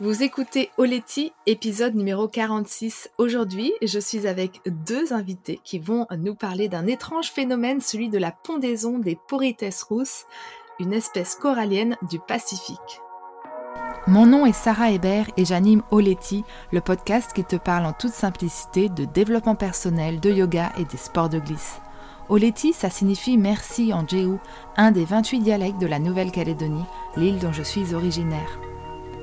Vous écoutez Oleti, épisode numéro 46. Aujourd'hui, je suis avec deux invités qui vont nous parler d'un étrange phénomène, celui de la pondaison des Porites rousses, une espèce corallienne du Pacifique. Mon nom est Sarah Hébert et j'anime Oleti, le podcast qui te parle en toute simplicité de développement personnel, de yoga et des sports de glisse. Oleti, ça signifie merci en Jéhu, un des 28 dialectes de la Nouvelle-Calédonie, l'île dont je suis originaire.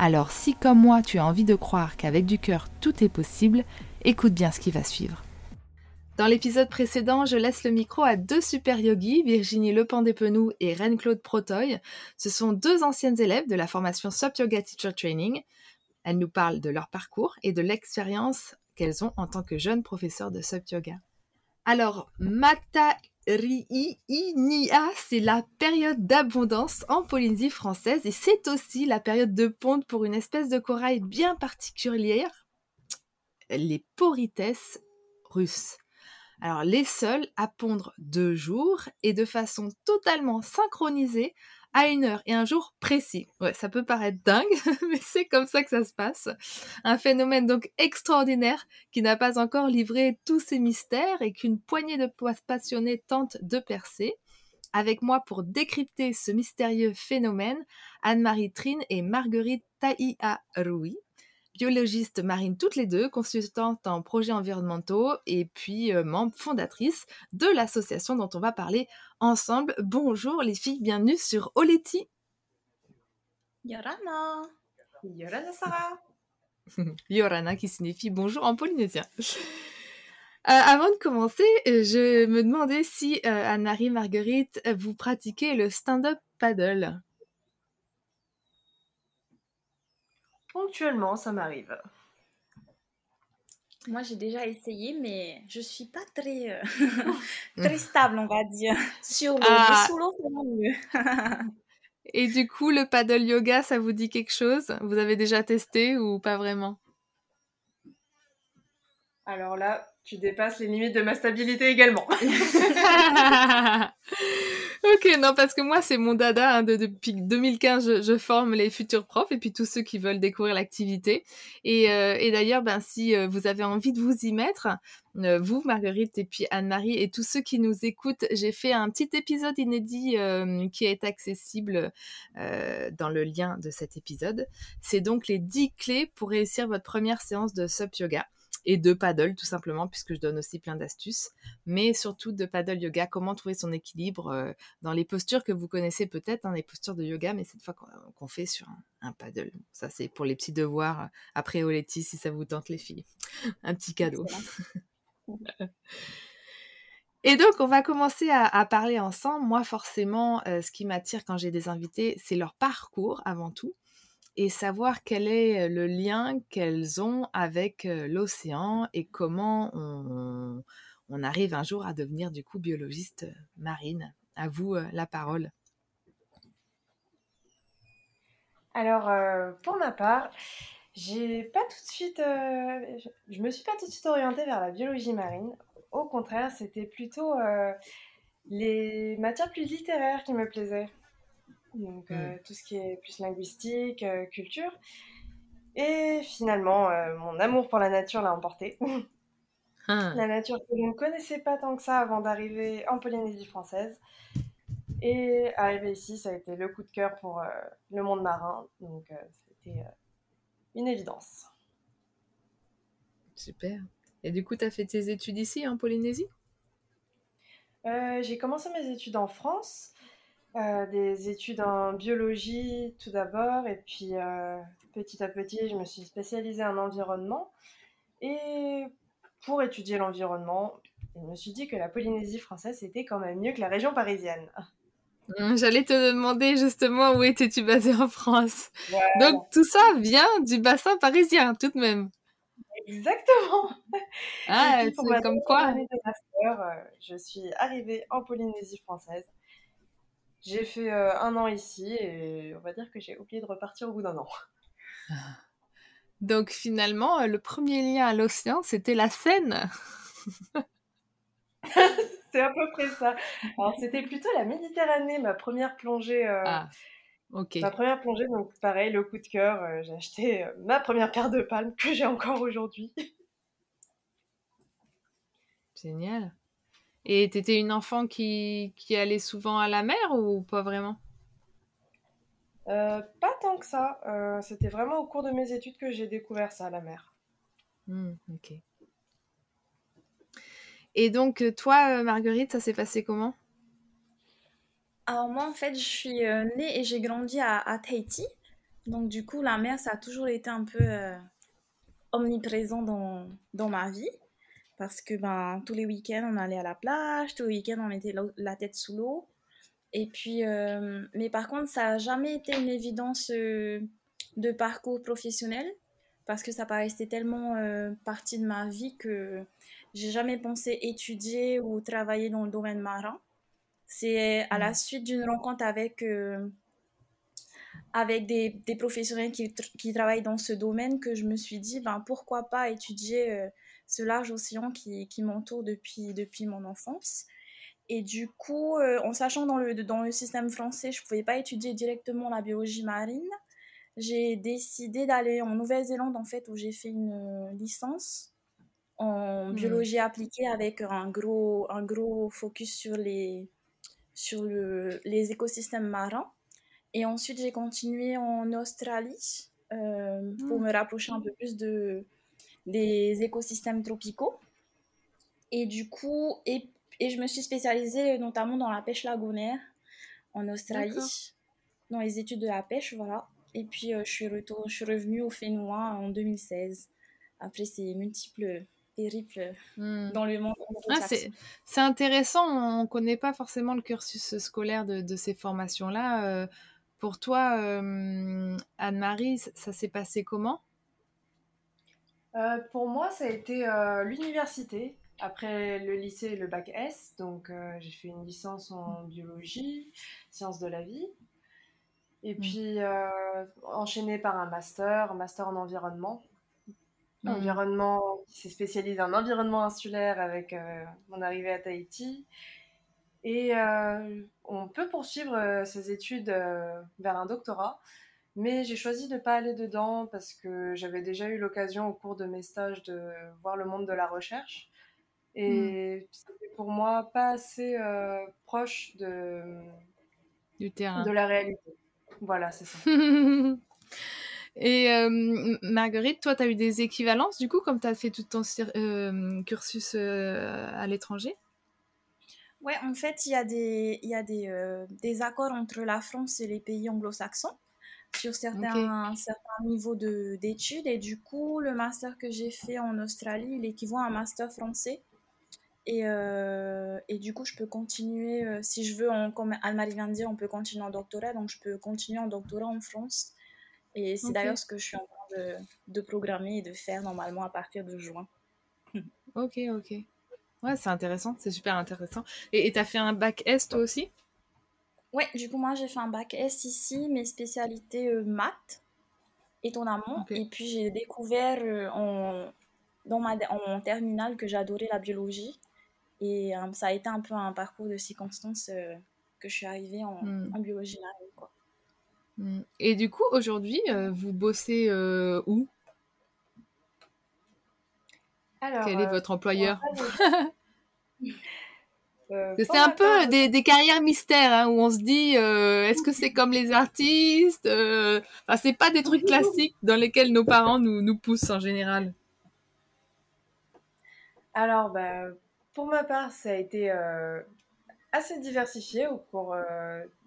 Alors si comme moi tu as envie de croire qu'avec du cœur tout est possible, écoute bien ce qui va suivre. Dans l'épisode précédent, je laisse le micro à deux super yogis, Virginie Lependépenou et Reine-Claude Protoy. Ce sont deux anciennes élèves de la formation SUP Yoga Teacher Training. Elles nous parlent de leur parcours et de l'expérience qu'elles ont en tant que jeunes professeurs de SUP Yoga. Alors, Mata Riinia, c'est la période d'abondance en Polynésie française et c'est aussi la période de ponte pour une espèce de corail bien particulière, les porites russes. Alors les seuls à pondre deux jours et de façon totalement synchronisée à une heure et un jour précis. Ouais, ça peut paraître dingue, mais c'est comme ça que ça se passe. Un phénomène donc extraordinaire qui n'a pas encore livré tous ses mystères et qu'une poignée de passionnés tente de percer. Avec moi pour décrypter ce mystérieux phénomène, Anne-Marie Trine et Marguerite Taïa Rui biologiste marine toutes les deux, consultante en projets environnementaux et puis euh, membre fondatrice de l'association dont on va parler ensemble. Bonjour les filles, bienvenue sur Oleti. Yorana. Yorana Sarah. Yorana qui signifie bonjour en polynésien. Euh, avant de commencer, euh, je me demandais si Anne-Marie Marguerite, vous pratiquez le stand-up paddle. Ponctuellement, ça m'arrive. Moi, j'ai déjà essayé, mais je suis pas très, euh, très stable, on va dire. Sur l'eau, ah. sous l'eau, c'est mieux. Et du coup, le paddle yoga, ça vous dit quelque chose? Vous avez déjà testé ou pas vraiment? Alors là, tu dépasses les limites de ma stabilité également. ok, non, parce que moi, c'est mon dada. Hein, depuis 2015, je, forme les futurs profs et puis tous ceux qui veulent découvrir l'activité. Et, euh, d'ailleurs, ben, si euh, vous avez envie de vous y mettre, euh, vous, Marguerite, et puis Anne-Marie, et tous ceux qui nous écoutent, j'ai fait un petit épisode inédit qui est accessible dans le lien de cet épisode. C'est donc les 10 clés pour réussir votre première séance de SUP Yoga et de paddle tout simplement puisque je donne aussi plein d'astuces. Mais surtout de paddle yoga comment trouver son équilibre euh, dans les postures que vous connaissez peut-être hein, les postures de yoga mais cette fois qu'on fait sur un, paddle. Ça c'est pour les petits devoirs euh, après Oleti si ça vous tente les filles. Un petit cadeau. Et donc, on va commencer à, parler ensemble. Moi, forcément, euh, ce qui m'attire quand j'ai des invités, c'est leur parcours avant tout et savoir quel est le lien qu'elles ont avec l'océan et comment on, arrive un jour à devenir du coup biologiste marine. À vous la parole. Alors, pour ma part, j'ai pas tout de suite, je, me suis pas tout de suite orientée vers la biologie marine. Au contraire, c'était plutôt les matières plus littéraires qui me plaisaient donc euh, mm. tout ce qui est plus linguistique, euh, culture. Et finalement, euh, mon amour pour la nature l'a emporté. Ah. La nature que je ne connaissais pas tant que ça avant d'arriver en Polynésie française. Et arriver ici, ça a été le coup de cœur pour le monde marin. Donc c'était une évidence. Super. Et du coup, tu as fait tes études ici en Polynésie? J'ai commencé mes études en France. Euh, des études en biologie tout d'abord, et puis euh, petit à petit, je me suis spécialisée en environnement. Et pour étudier l'environnement, je me suis dit que la Polynésie française était quand même mieux que la région parisienne. Mmh, j'allais te demander justement où étais-tu basée en France. Donc tout ça vient du bassin parisien tout de même. Exactement. Ah, c'est comme quoi. Euh, je suis arrivée en Polynésie française. J'ai fait euh, un an ici et on va dire que j'ai oublié de repartir au bout d'un an. Donc finalement, euh, le premier lien à l'océan, c'était la Seine. c'est à peu près ça. Alors c'était plutôt la Méditerranée, ma première plongée. ah, ok. Ma première plongée, donc pareil, le coup de cœur. j'ai acheté ma première paire de palmes que j'ai encore aujourd'hui. Génial. Et t'étais une enfant qui, qui, allait souvent à la mer ou pas vraiment? Euh, Pas tant que ça. Euh, c'était vraiment au cours de mes études que j'ai découvert ça, la mer. Hmm, ok. Et donc, toi, Marguerite, ça s'est passé comment? Alors moi, en fait, je suis née et j'ai grandi à, à, Tahiti. Donc, du coup, la mer, ça a toujours été un peu omniprésent dans, dans ma vie parce que ben, tous les week-ends, on allait à la plage, tous les week-ends, on mettait la tête sous l'eau. Et puis, euh, mais par contre, ça n'a jamais été une évidence euh, de parcours professionnel parce que ça paraissait tellement euh, partie de ma vie que j'ai jamais pensé étudier ou travailler dans le domaine marin. C'est à la mmh. suite d'une rencontre avec, avec des, des professionnels qui, qui, travaillent dans ce domaine que je me suis dit, ben, pourquoi pas étudier ce large océan qui, qui m'entoure depuis, depuis mon enfance. Et du coup, euh, en sachant dans le, dans le système français, je ne pouvais pas étudier directement la biologie marine, j'ai décidé d'aller en Nouvelle-Zélande, en fait, où j'ai fait une licence en hmm. biologie appliquée avec un gros, un gros focus sur les, sur le, les écosystèmes marins. Et ensuite, j'ai continué en Australie euh, pour hmm. me rapprocher un peu plus de, des écosystèmes tropicaux. Et du coup, et, et, je me suis spécialisée notamment dans la pêche lagonaire en Australie, dans les études de la pêche, voilà. Et puis, euh, je, suis retour, je suis revenue au Fénois en 2016, après ces multiples périples hmm. dans le monde. Ah, c'est intéressant, on ne connaît pas forcément le cursus scolaire de, de ces formations-là. Euh, pour toi, euh, Anne-Marie, ça s'est passé comment? Euh, pour moi, ça a été euh, l'université. Après le lycée et le bac S, donc euh, j'ai fait une licence en biologie, sciences de la vie. Et mm. puis enchaîné par un master, un master en environnement. Mm. Environnement qui s'est spécialisé en environnement insulaire avec mon arrivée à Tahiti. Et on peut poursuivre ses études vers un doctorat. Mais j'ai choisi de ne pas aller dedans parce que j'avais déjà eu l'occasion au cours de mes stages de voir le monde de la recherche. Et hmm. c'était pour moi pas assez euh, proche de, du terrain. De la réalité. Voilà, c'est ça. Et euh, Marguerite, toi, tu as eu des équivalences du coup, comme tu as fait tout ton euh, cursus à l'étranger? Ouais, en fait, il y a, des, y a des, des accords entre la France et les pays anglo-saxons sur certains, certains niveaux d'études. Et du coup, le master que j'ai fait en Australie, il équivaut à un master français. Et, euh, et du coup, je peux continuer, euh, si je veux, comme Anne-Marie vient de dire, on peut continuer en doctorat. Donc, je peux continuer en doctorat en France. Et c'est d'ailleurs ce que je suis en train de, de, programmer et de faire normalement à partir de juin. ok, ok. Ouais, c'est intéressant, c'est super intéressant. Et tu as fait un bac S toi aussi? Ouais, du coup, moi, j'ai fait un bac S ici, mes spécialités euh, maths, étonnamment. Et puis, j'ai découvert euh, en, dans ma, en terminale que j'adorais la biologie. Et euh, ça a été un peu un parcours de circonstances que je suis arrivée en, hmm. en biologie Quoi. Hmm. Et du coup, aujourd'hui, vous bossez où? Alors, Quel est votre employeur? Euh, c'est un peu des, des, carrières mystères hein, où on se dit euh, est-ce que c'est comme les artistes euh... enfin, C'est pas des trucs classiques dans lesquels nos parents nous, nous poussent en général. Alors, bah, pour ma part, ça a été euh, assez diversifié au cours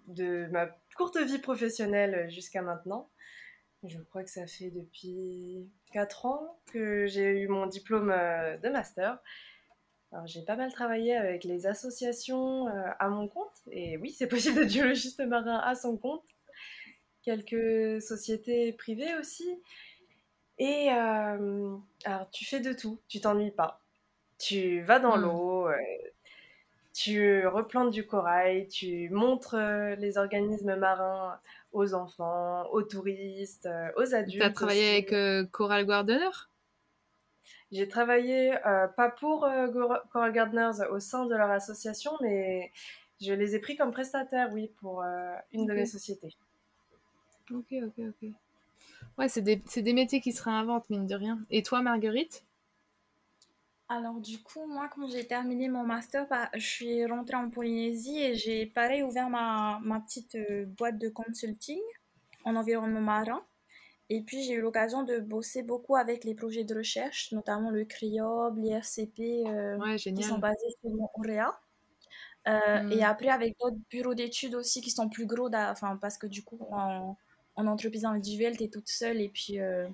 de ma courte vie professionnelle jusqu'à maintenant. Je crois que ça fait depuis 4 ans que j'ai eu mon diplôme de master j'ai pas mal travaillé avec les associations euh, à mon compte, et oui, c'est possible d'être biologiste marin à son compte. Quelques sociétés privées aussi. Et alors, tu fais de tout, tu t'ennuies pas. Tu vas dans Hmm. l'eau, tu replantes du corail, tu montres les organismes marins aux enfants, aux touristes, aux adultes. Tu as travaillé aussi. avec euh, Coral Gardener J'ai travaillé, euh, pas pour euh, Coral Gardeners au sein de leur association, mais je les ai pris comme prestataires, oui, pour euh, une de Ok. mes sociétés. Ok, ok, ok. Ouais, c'est des, c'est des métiers qui se réinventent, mine de rien. Et toi, Marguerite? Alors du coup, moi, quand j'ai terminé mon master, bah, je suis rentrée en Polynésie et j'ai pareil ouvert ma, ma petite euh, boîte de consulting en environnement marin. Et puis j'ai eu l'occasion de bosser beaucoup avec les projets de recherche, notamment le CRIOB, l'IRCP, euh, Ouais, qui sont basés sur Montréal. Euh. Et après avec d'autres bureaux d'études aussi qui sont plus gros, enfin, parce que du coup, en, en entreprise individuelle, tu es toute seule et puis euh,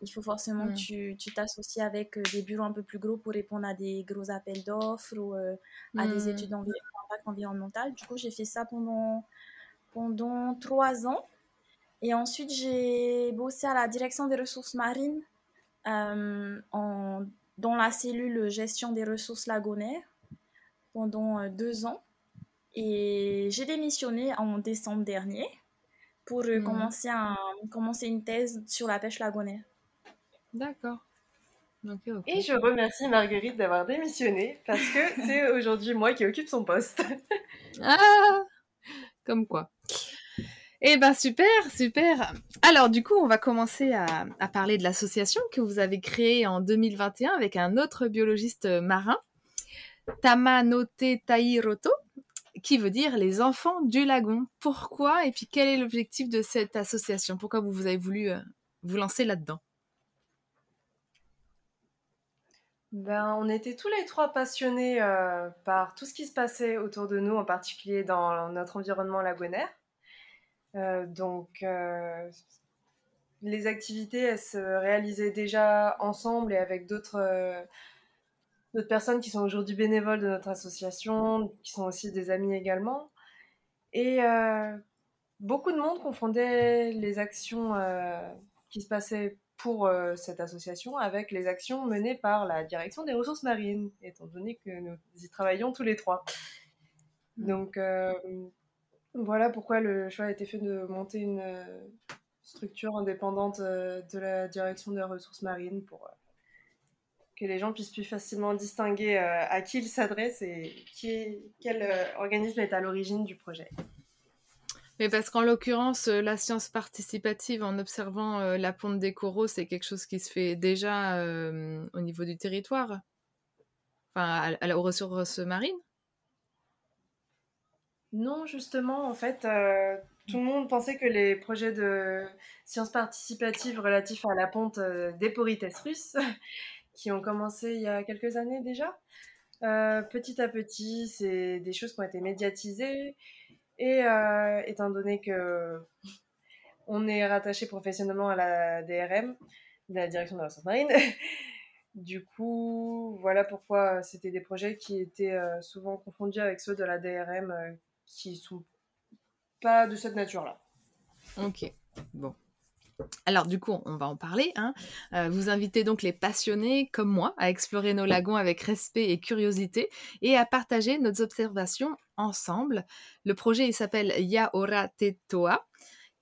il faut forcément que Hmm. tu t'associes avec euh, des bureaux un peu plus gros pour répondre à des gros appels d'offres ou euh, à des Hmm. études d'impact environnemental. Du coup, j'ai fait ça pendant, pendant trois ans. Et ensuite, j'ai bossé à la direction des ressources marines euh, en, dans la cellule gestion des ressources lagonaires pendant euh, deux ans. Et j'ai démissionné en décembre dernier pour euh, Hmm. commencer, un, commencer une thèse sur la pêche lagonaire. D'accord. Ok, ok. Et je remercie Marguerite d'avoir démissionné parce que c'est aujourd'hui moi qui occupe son poste. Ah Comme quoi. Eh ben super, super. Alors du coup, on va commencer à, parler de l'association que vous avez créée en 2021 avec un autre biologiste marin, Tamanote Tairoto, qui veut dire les enfants du lagon. Pourquoi et puis quel est l'objectif de cette association? Pourquoi vous, vous avez voulu euh, vous lancer là-dedans? Ben, on était tous les trois passionnés euh, par tout ce qui se passait autour de nous, en particulier dans notre environnement lagonaire. Euh, donc, euh, les activités, elles se réalisaient déjà ensemble et avec d'autres euh, d'autres personnes qui sont aujourd'hui bénévoles de notre association, qui sont aussi des amis également. Et euh, beaucoup de monde confondait les actions euh, qui se passaient pour euh, cette association avec les actions menées par la direction des ressources marines, étant donné que nous y travaillons tous les trois. Donc euh, voilà pourquoi le choix a été fait de monter une euh, structure indépendante euh, de la direction des ressources marines pour euh, que les gens puissent plus facilement distinguer à qui ils s'adressent et qui quel organisme est à l'origine du projet. Mais parce qu'en l'occurrence, la science participative en observant la ponte des coraux, c'est quelque chose qui se fait déjà au niveau du territoire, enfin aux ressources marines. Non, justement, en fait, euh, tout le monde pensait que les projets de sciences participatives relatifs à la ponte euh, des porites russes, qui ont commencé il y a quelques années déjà, euh, petit à petit, c'est des choses qui ont été médiatisées. Et euh, étant donné que on est rattaché professionnellement à la DRM, la direction de la ressources marine, du coup, voilà pourquoi c'était des projets qui étaient souvent confondus avec ceux de la DRM qui sont pas de cette nature-là. Ok, bon. Alors du coup, on va en parler. Hein. Euh, vous invitez donc les passionnés comme moi à explorer nos lagons avec respect et curiosité et à partager nos observations ensemble. Le projet il s'appelle Yaora Tetoa,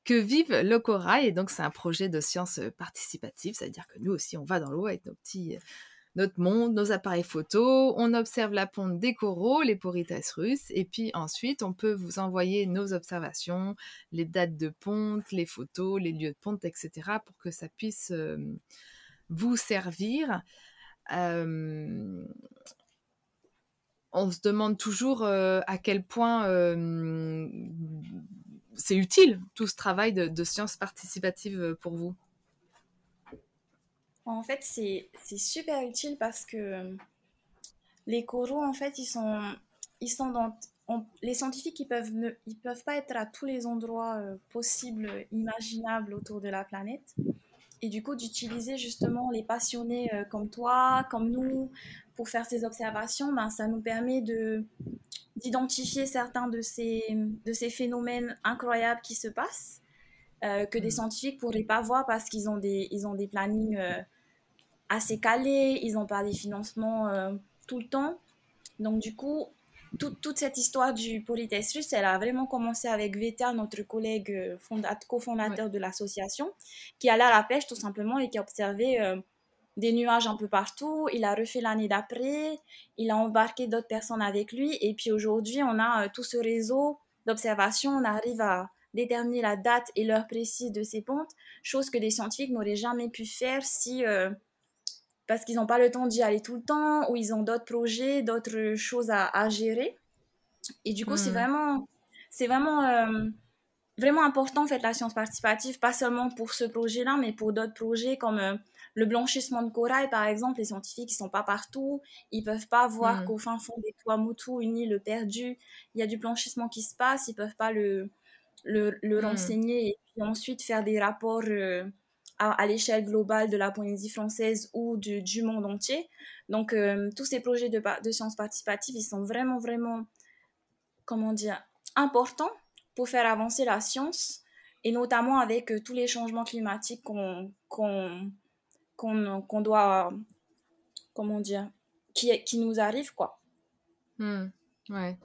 que vive le corail et donc c'est un projet de science participative, c'est-à-dire que nous aussi on va dans l'eau avec nos petits notre monde, nos appareils photo, on observe la ponte des coraux, les porites russes, et puis ensuite on peut vous envoyer nos observations, les dates de ponte, les photos, les lieux de ponte, etc., pour que ça puisse euh, vous servir. Euh, on se demande toujours euh, à quel point c'est utile tout ce travail de, sciences participatives pour vous. En fait, c'est super utile parce que les coraux, en fait, ils sont, ils sont dans... On, les scientifiques, ils peuvent, ne, ils peuvent pas être à tous les endroits euh, possibles, imaginables autour de la planète. Et du coup, d'utiliser justement les passionnés euh, comme toi, comme nous, pour faire ces observations, ben, ça nous permet de d'identifier certains de ces, de ces phénomènes incroyables qui se passent que des hmm. scientifiques pourraient pas voir parce qu'ils ont des, ils ont des plannings assez calés, ils n'ont pas des financements tout le temps. Donc du coup, toute cette histoire du politesse russe, elle a vraiment commencé avec Veta, notre collègue cofondateur de l'association, qui allait à la pêche tout simplement et qui observait des nuages un peu partout. Il a refait l'année d'après, il a embarqué d'autres personnes avec lui. Et puis aujourd'hui, on a euh, tout ce réseau d'observation. On arrive à déterminer la date et l'heure précise de ces pontes, chose que des scientifiques n'auraient jamais pu faire si... Euh, parce qu'ils n'ont pas le temps d'y aller tout le temps, ou ils ont d'autres projets, d'autres choses à, gérer. Et du coup, c'est hmm. vraiment, c'est vraiment, euh, vraiment important en fait la science participative, pas seulement pour ce projet-là, mais pour d'autres projets comme le blanchissement de corail, par exemple, les scientifiques, ils sont pas partout. Ils peuvent pas voir mm. qu'au fin fond des Tuamotu, une île perdue, il y a du blanchissement qui se passe. Ils peuvent pas le, le, le mm. renseigner et puis ensuite faire des rapports euh, à, l'échelle globale de la Polynésie française ou du, du monde entier. Donc, euh, tous ces projets de, de sciences participatives, ils sont vraiment, vraiment, comment dire, importants pour faire avancer la science et notamment avec euh, tous les changements climatiques qu'on qu'on doit, comment dire, qui, qui nous arrive, quoi. Hmm, ouais.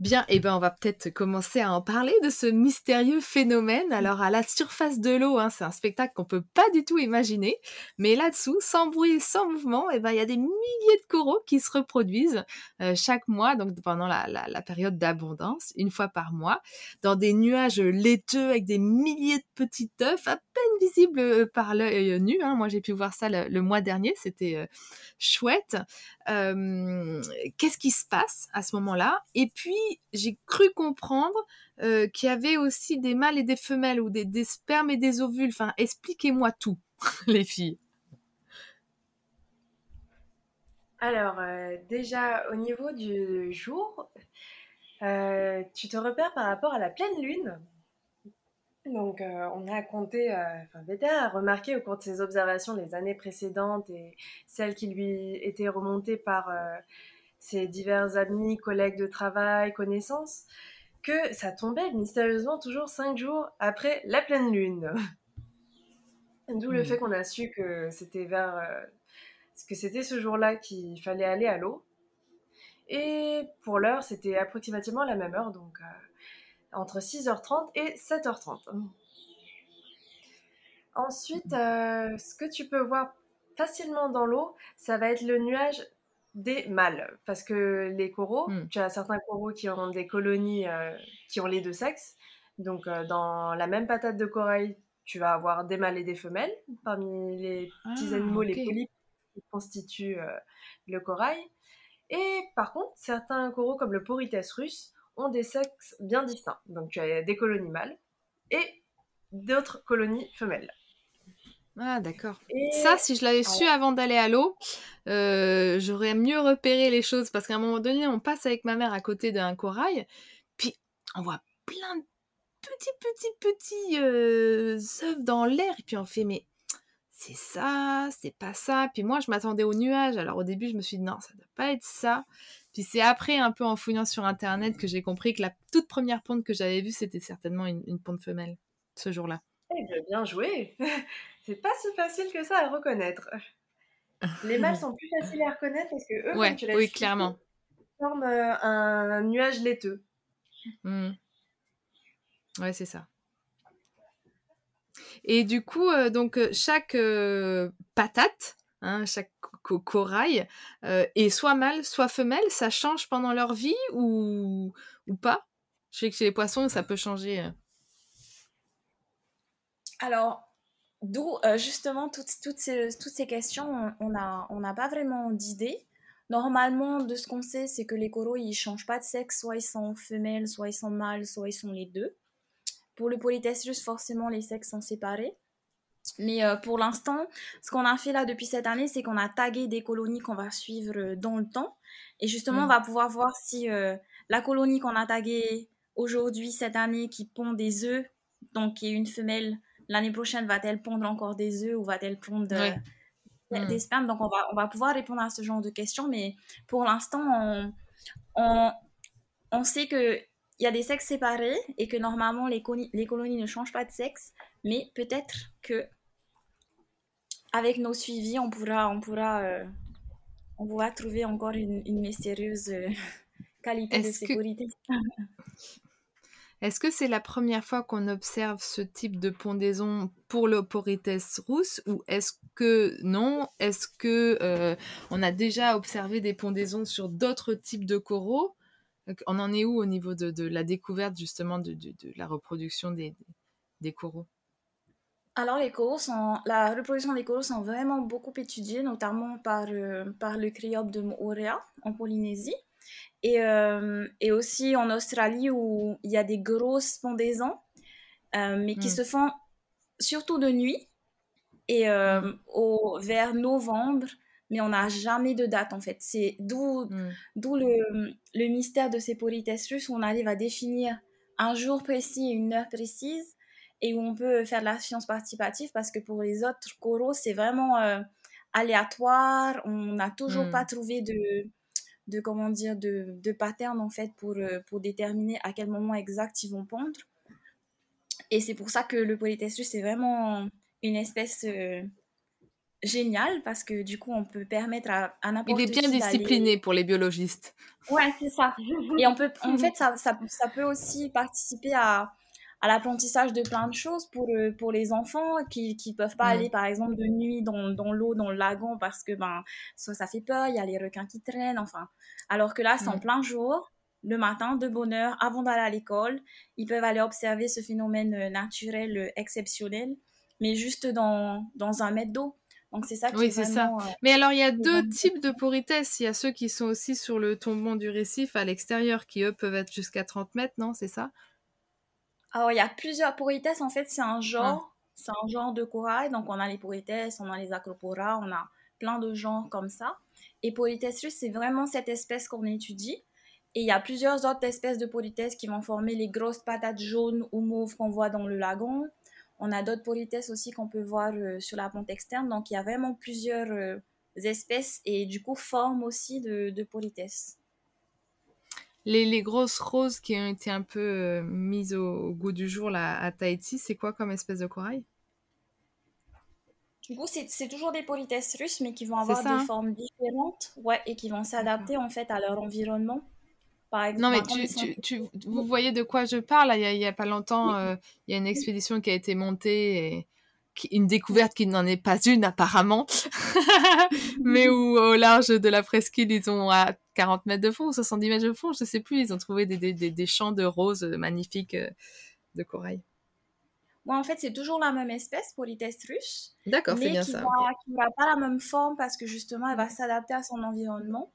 Bien, et eh ben on va peut-être commencer à en parler de ce mystérieux phénomène. Alors à la surface de l'eau, hein, c'est un spectacle qu'on peut pas du tout imaginer, mais là-dessous, sans bruit, sans mouvement, et eh ben il y a des milliers de coraux qui se reproduisent euh, chaque mois, donc pendant la, la, période d'abondance, une fois par mois, dans des nuages laiteux avec des milliers de petits œufs à peine visibles euh, par l'œil nu. Hein. Moi j'ai pu voir ça le, mois dernier, c'était euh, chouette. Qu'est-ce qui se passe à ce moment-là? Et puis j'ai cru comprendre euh, qu'il y avait aussi des mâles et des femelles ou des, spermes et des ovules. Enfin, expliquez-moi tout, les filles. Alors, euh, déjà, au niveau du jour, euh, tu te repères par rapport à la pleine lune. Donc, on a compté, enfin, a remarqué au cours de ses observations les années précédentes et celles qui lui étaient remontées par ses divers amis, collègues de travail, connaissances, que ça tombait mystérieusement toujours cinq jours après la pleine lune. D'où le hmm. fait qu'on a su que c'était vers euh, que c'était ce jour-là qu'il fallait aller à l'eau. Et pour l'heure, c'était approximativement la même heure, donc euh, entre 6h30 et 7h30. Ensuite, euh, ce que tu peux voir facilement dans l'eau, ça va être le nuage des mâles. Parce que les coraux, hmm. tu as certains coraux qui ont des colonies euh, qui ont les deux sexes. Donc, euh, dans la même patate de corail, tu vas avoir des mâles et des femelles parmi les petits ah, animaux, les polypes qui constituent euh, le corail. Et par contre, certains coraux, comme le Porites russe, ont des sexes bien distincts. Donc, tu as des colonies mâles et d'autres colonies femelles. Ah, d'accord. Ça, si je l'avais su avant d'aller à l'eau, euh, j'aurais mieux repéré les choses parce qu'à un moment donné, on passe avec ma mère à côté d'un corail, puis on voit plein de petits, petits, petits euh, œufs dans l'air, et puis on fait, mais c'est ça, c'est pas ça. Puis moi, je m'attendais aux nuages. Alors au début, je me suis dit, non, ça doit pas être ça. Puis c'est après, un peu en fouillant sur Internet, que j'ai compris que la toute première ponte que j'avais vue, c'était certainement une, une ponte femelle, ce jour-là. Eh bien joué c'est pas si facile que ça à reconnaître. Les mâles sont plus faciles à reconnaître parce que eux, ouais, tu oui, clairement. forment euh, un nuage laiteux. Mmh. Ouais, c'est ça. Et du coup, euh, donc euh, chaque patate, hein, chaque corail, est soit mâle, soit femelle. Ça change pendant leur vie ou, ou pas? Je sais que chez les poissons, ça peut changer. Alors, D'où euh, justement toutes, toutes, ces, toutes ces questions, on n'a on pas vraiment d'idée. Normalement, de ce qu'on sait, c'est que les coraux, ils changent pas de sexe, soit ils sont femelles, soit ils sont mâles, soit ils sont les deux. Pour le Polytestus, forcément, les sexes sont séparés. Mais euh, pour l'instant, ce qu'on a fait là depuis cette année, c'est qu'on a tagué des colonies qu'on va suivre euh, dans le temps. Et justement, on mm. va pouvoir voir si la colonie qu'on a taguée aujourd'hui, cette année, qui pond des œufs, donc qui est une femelle, l'année prochaine, va-t-elle pondre encore des œufs ou va-t-elle pondre des hmm. spermes? Donc, on va, on va pouvoir répondre à ce genre de questions, mais pour l'instant, on, on, sait que il y a des sexes séparés et que normalement les, les colonies ne changent pas de sexe, mais peut-être que avec nos suivis, on pourra, on pourra, euh, on pourra trouver encore une, mystérieuse euh, qualité de sécurité. Est-ce que c'est la première fois qu'on observe ce type de pondaison pour l'Oporites rousse ou est-ce que non? Est-ce que euh, on a déjà observé des pondaisons sur d'autres types de coraux? On en est où au niveau de, la découverte justement de, la reproduction des, coraux? Alors, les coraux sont, la reproduction des coraux sont vraiment beaucoup étudiées, notamment par, euh, par le criope de Moorea en Polynésie. Et, euh, et, aussi en Australie où il y a des grosses pendaisons, euh, mais qui hmm. se font surtout de nuit et euh, hmm. au, vers novembre, mais on n'a jamais de date en fait. C'est d'où hmm. d'où le, le, mystère de ces politesses russes où on arrive à définir un jour précis une heure précise et où on peut faire de la science participative parce que pour les autres coraux, c'est vraiment aléatoire. On n'a toujours pas trouvé de de comment dire de, de pattern en fait pour, euh, pour déterminer à quel moment exact ils vont pondre. Et c'est pour ça que le polytestus c'est vraiment une espèce euh, géniale parce que du coup on peut permettre à, à n'importe qui. Il est bien discipliné pour les biologistes. Ouais, c'est ça. Et on peut, en fait, ça, ça, ça peut aussi participer à, à l'apprentissage de plein de choses pour, euh, pour les enfants qui ne peuvent pas mm. aller, par exemple, de nuit dans, dans l'eau, dans le lagon, parce que ben, soit ça fait peur, il y a les requins qui traînent, enfin. Alors que là, c'est en mm. plein jour, le matin, de bonne heure, avant d'aller à l'école. Ils peuvent aller observer ce phénomène euh, naturel euh, exceptionnel, mais juste dans, dans un mètre d'eau. Donc c'est ça qui Oui, c'est ça. Mais alors il y a deux types de poritesses. Il y a ceux qui sont aussi sur le tombant du récif à l'extérieur qui eux peuvent être jusqu'à 30 mètres, non C'est ça? Alors, il y a plusieurs porites, en fait, c'est un genre. C'est un genre de corail. Donc, on a les porites, on a les acropora, on a plein de genres comme ça. Et Polites c'est vraiment cette espèce qu'on étudie. Et il y a plusieurs autres espèces de Polites qui vont former les grosses patates jaunes ou mauves qu'on voit dans le lagon. On a d'autres Polites aussi qu'on peut voir euh, sur la ponte externe. Donc, il y a vraiment plusieurs euh, espèces et du coup, formes aussi de, de les, grosses roses qui ont été un peu euh, mises au, goût du jour là, à Tahiti, c'est quoi comme espèce de corail? Du coup, c'est toujours des politesses russes, mais qui vont avoir des hein formes différentes ouais, et qui vont s'adapter en fait à leur environnement. Par exemple, non, mais tu, vous voyez de quoi je parle. Il n'y a, pas longtemps, euh, il y a une expédition qui a été montée et une découverte qui n'en est pas une apparemment, mais où au large de la presqu'île, ils ont à 40 mètres de fond ou 70 mètres de fond, je sais plus, ils ont trouvé des, des, des champs de roses magnifiques euh, de corail. Moi, en fait, c'est toujours la même espèce, russe. D'accord, c'est bien qui ça. qui n'a pas la même forme parce que justement, elle va s'adapter à son environnement.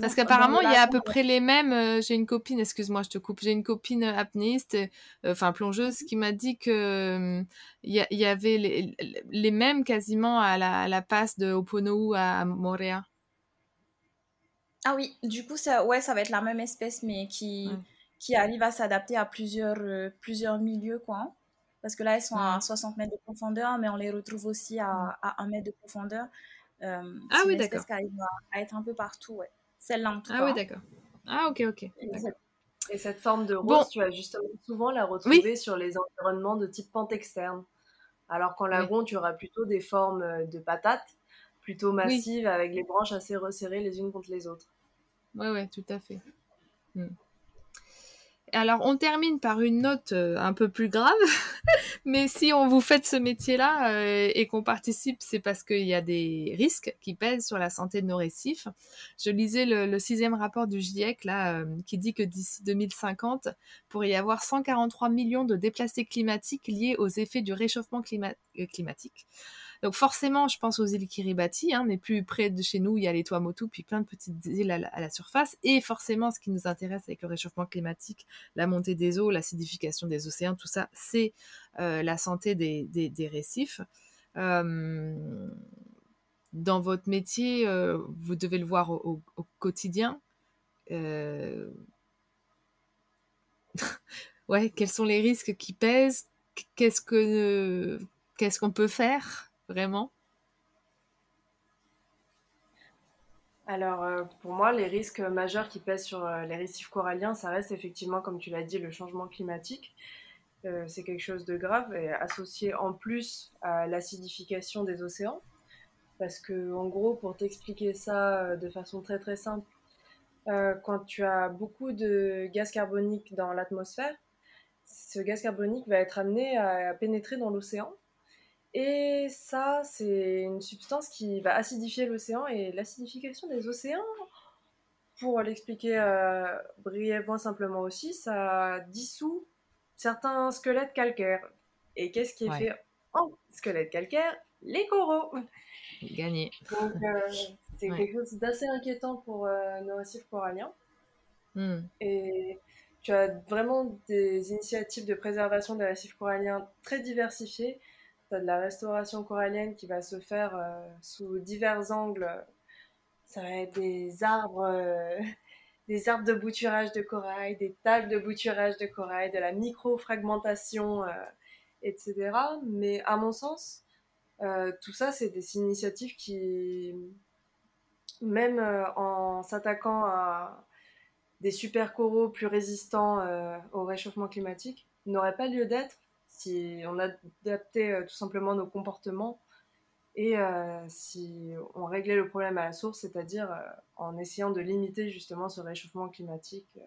Parce qu'apparemment, il y a à peu près les mêmes. Euh, j'ai une copine, excuse-moi, je te coupe. J'ai une copine apnéiste, euh, enfin plongeuse, qui m'a dit que il y, avait les, les, mêmes quasiment à la, la passe de Oponou à Moréa. Ah oui, du coup, ça, ouais, ça va être la même espèce, mais qui, qui arrive à s'adapter à plusieurs, euh, plusieurs milieux, quoi. Parce que là, elles sont à 60 mètres de profondeur, mais on les retrouve aussi à, à 1 mètre de profondeur. Euh, ah oui, d'accord. arrive à, être un peu partout, ouais. Celle-là, en tout ah cas. Ah oui, d'accord. Ah, ok, ok. Et cette forme de rose, tu vas justement souvent la retrouver sur les environnements de type pente externe. Alors qu'en lagon, tu auras plutôt des formes euh, de patates plutôt massive avec les branches assez resserrées les unes contre les autres. Oui, oui, tout à fait. Hmm. Alors, on termine par une note euh, un peu plus grave, mais si on vous fait ce métier-là euh, et qu'on participe, c'est parce qu'il y a des risques qui pèsent sur la santé de nos récifs. Je lisais le, sixième rapport du GIEC là, euh, qui dit que d'ici 2050, pourrait y avoir 143 millions de déplacés climatiques liés aux effets du réchauffement climatique. Donc forcément, je pense aux îles Kiribati, hein, mais plus près de chez nous, il y a les Tuamotu, puis plein de petites îles à la, surface. Et forcément, ce qui nous intéresse avec le réchauffement climatique, la montée des eaux, l'acidification des océans, tout ça, c'est euh, la santé des, récifs. Euh, dans votre métier, euh, vous devez le voir au, quotidien. ouais, quels sont les risques qui pèsent? Qu'est-ce que qu'est-ce qu'on peut faire? Vraiment? Alors, euh, pour moi, les risques majeurs qui pèsent sur euh, les récifs coralliens, ça reste effectivement, comme tu l'as dit, le changement climatique. Euh, c'est quelque chose de grave et associé en plus à l'acidification des océans. Parce que, en gros, pour t'expliquer ça de façon très très simple, quand tu as beaucoup de gaz carbonique dans l'atmosphère, ce gaz carbonique va être amené à pénétrer dans l'océan et ça, c'est une substance qui va acidifier l'océan et l'acidification des océans, pour l'expliquer euh, brièvement simplement aussi, ça dissout certains squelettes calcaires. Et qu'est-ce qui est fait en squelette calcaire? Les coraux. Gagné. Donc, euh, c'est quelque chose d'assez inquiétant pour euh, nos récifs coralliens. Hmm. Et tu as vraiment des initiatives de préservation des récifs coralliens très diversifiées de la restauration corallienne qui va se faire euh, sous divers angles. Ça va être des arbres, euh, des arbres de bouturage de corail, des tables de bouturage de corail, de la micro-fragmentation, euh, etc. Mais à mon sens, tout ça, c'est des initiatives qui, même en s'attaquant à des super coraux plus résistants au réchauffement climatique, n'auraient pas lieu d'être si on adaptait euh, tout simplement nos comportements et euh, si on réglait le problème à la source, c'est-à-dire euh, en essayant de limiter justement ce réchauffement climatique.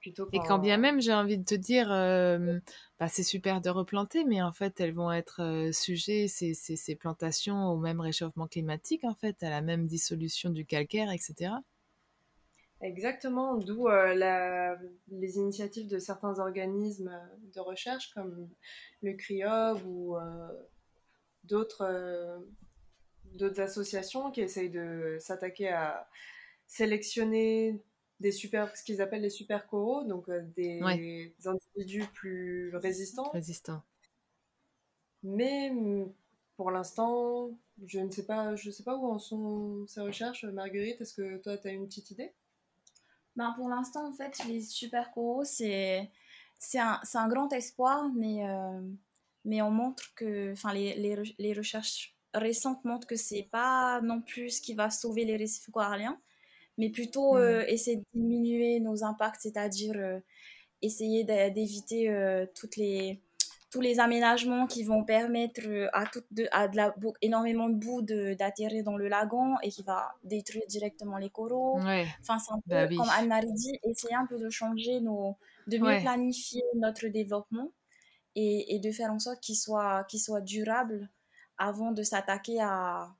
plutôt et quand bien même, j'ai envie de te dire, bah, c'est super de replanter, mais en fait, elles vont être sujets, ces, ces, plantations, au même réchauffement climatique, en fait, à la même dissolution du calcaire, etc. Exactement, d'où euh, les initiatives de certains organismes de recherche comme le CRIOB ou euh, d'autres euh, associations qui essayent de s'attaquer à sélectionner des super, ce qu'ils appellent les super coraux, donc des, individus plus résistants. Résistants. Mais pour l'instant, je ne sais pas, je sais pas où en sont ces recherches. Marguerite, est-ce que toi, tu as une petite idée? Ben, pour l'instant, en fait, les super coraux, c'est un, un, grand espoir, mais, euh, mais on montre que, enfin, les, les, les, recherches récentes montrent que c'est pas non plus ce qui va sauver les récifs coralliens, mais plutôt mm. euh, essayer de diminuer nos impacts, c'est-à-dire euh, essayer d'éviter toutes les tous les aménagements qui vont permettre euh, à, toute de, à de la, énormément de boue d'atterrir dans le lagon et qui va détruire directement les coraux. Enfin, c'est un bah peu, comme Anne-Marie dit, essayer un peu de changer nos, de mieux planifier notre développement et, et, de faire en sorte qu'il soit, qu'il soit durable avant de s'attaquer à,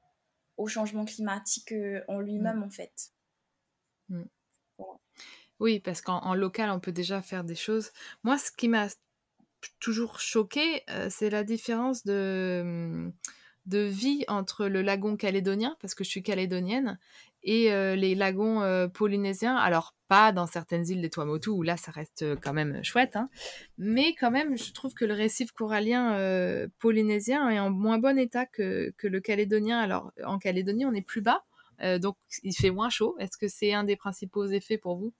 au changement climatique euh, en lui-même, mm. en fait. Mm. Oui, parce qu'en local, on peut déjà faire des choses. Moi, ce qui m'a toujours choqué, euh, c'est la différence de, hum, de vie entre le lagon calédonien, parce que je suis calédonienne, et euh, les lagons euh, polynésiens. Alors, pas dans certaines îles des Tuamotu, où là, ça reste quand même chouette, hein. mais quand même, je trouve que le récif corallien polynésien est en moins bon état que, que, le calédonien. Alors, en Calédonie, on est plus bas, donc il fait moins chaud. Est-ce que c'est un des principaux effets pour vous?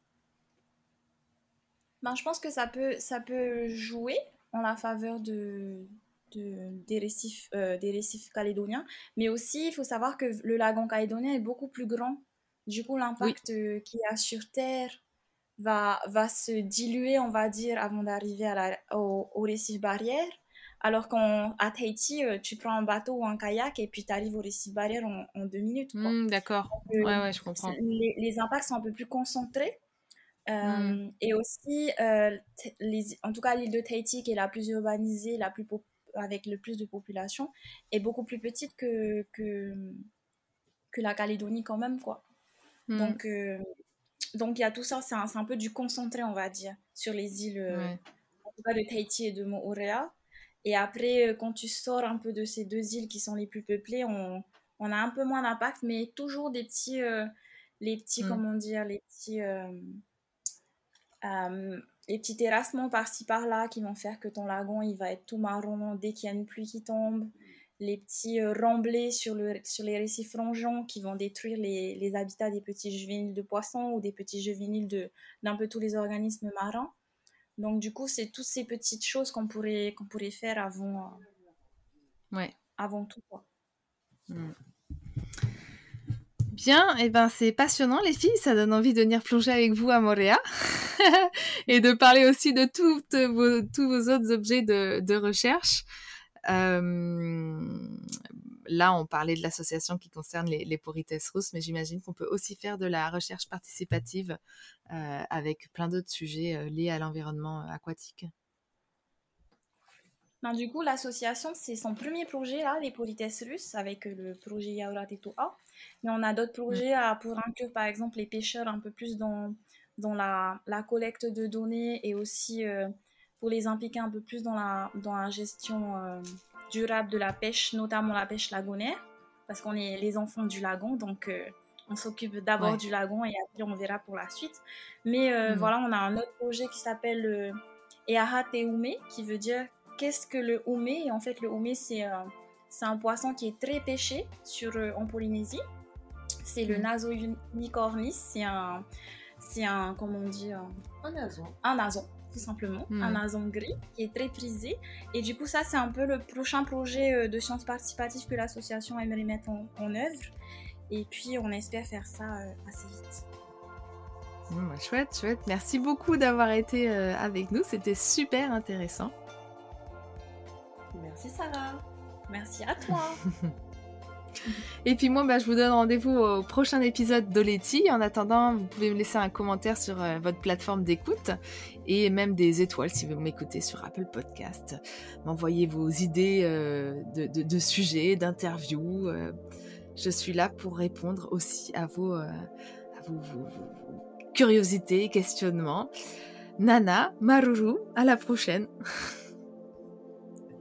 Ben, je pense que ça peut, ça peut jouer en la faveur de, des, récifs, euh, des récifs calédoniens. Mais aussi, il faut savoir que le lagon calédonien est beaucoup plus grand. Du coup, l'impact euh, qu'il y a sur Terre va, va se diluer, on va dire, avant d'arriver au, au récif barrière. Alors qu'à Tahiti, euh, tu prends un bateau ou un kayak et puis tu arrives au récif barrière en, deux minutes. Mmh, d'accord. ouais, ouais, je comprends. Les, les, impacts sont un peu plus concentrés. Mmh. Euh, et aussi, euh, les, en tout cas, l'île de Tahiti, qui est la plus urbanisée, la plus avec le plus de population, est beaucoup plus petite que, que, que la Calédonie quand même, quoi. Mmh. Donc, euh, donc il y a tout ça, c'est un, un, peu du concentré, on va dire, sur les îles, en tout cas de Tahiti et de Moorea. Et après, quand tu sors un peu de ces deux îles qui sont les plus peuplées, on, on a un peu moins d'impact, mais toujours des petits, les petits, mmh. comment dire, les petits euh, les petits terrassements par-ci par-là qui vont faire que ton lagon il va être tout marron dès qu'il y a une pluie qui tombe. Les petits euh, remblais sur, le, sur les récifs rongeants qui vont détruire les, les, habitats des petits juvéniles de poissons ou des petits juvéniles d'un peu tous les organismes marins. Donc du coup, c'est toutes ces petites choses qu'on pourrait, qu'on pourrait faire avant, euh, ouais. avant tout. Quoi. Hmm. Bien, eh ben c'est passionnant les filles, ça donne envie de venir plonger avec vous à Moréa et de parler aussi de tous vos autres objets de, recherche. Euh, là, on parlait de l'association qui concerne les, les Porites rousses, mais j'imagine qu'on peut aussi faire de la recherche participative euh, avec plein d'autres sujets euh, liés à l'environnement aquatique. Ben, du coup, l'association, c'est son premier projet, là, les Politesses russes, avec le projet Yaura A. Mais on a d'autres projets à, pour inclure, par exemple, les pêcheurs un peu plus dans, dans la, la collecte de données et aussi pour les impliquer un peu plus dans la, dans la gestion euh, durable de la pêche, notamment la pêche lagonaire, parce qu'on est les enfants du lagon, donc euh, on s'occupe d'abord du lagon et après on verra pour la suite. Mais euh, hmm. voilà, on a un autre projet qui s'appelle euh, Eahat qui veut dire qu'est-ce que le oumé Et en fait, le oumé, c'est un poisson qui est très pêché sur, en Polynésie. C'est le hmm. Naso c'est un, c'est un, comment on dit, un, un nason. Un nason simplement, un hmm. azon gris qui est très prisé. Et du coup, ça, c'est un peu le prochain projet euh, de sciences participatives que l'association aimerait mettre en, œuvre. Et puis, on espère faire ça euh, assez vite. Bah, chouette, chouette. Merci beaucoup d'avoir été euh, avec nous. C'était super intéressant. Merci Sarah. Merci à toi. Et puis moi, bah, je vous donne rendez-vous au prochain épisode d'Oleti. En attendant, vous pouvez me laisser un commentaire sur euh, votre plateforme d'écoute et même des étoiles si vous m'écoutez sur Apple Podcast. M'envoyez vos idées euh, de, sujets, d'interviews. Euh. je suis là pour répondre aussi à vos, à vos, curiosités, questionnements. Nana, Maruru, à la prochaine.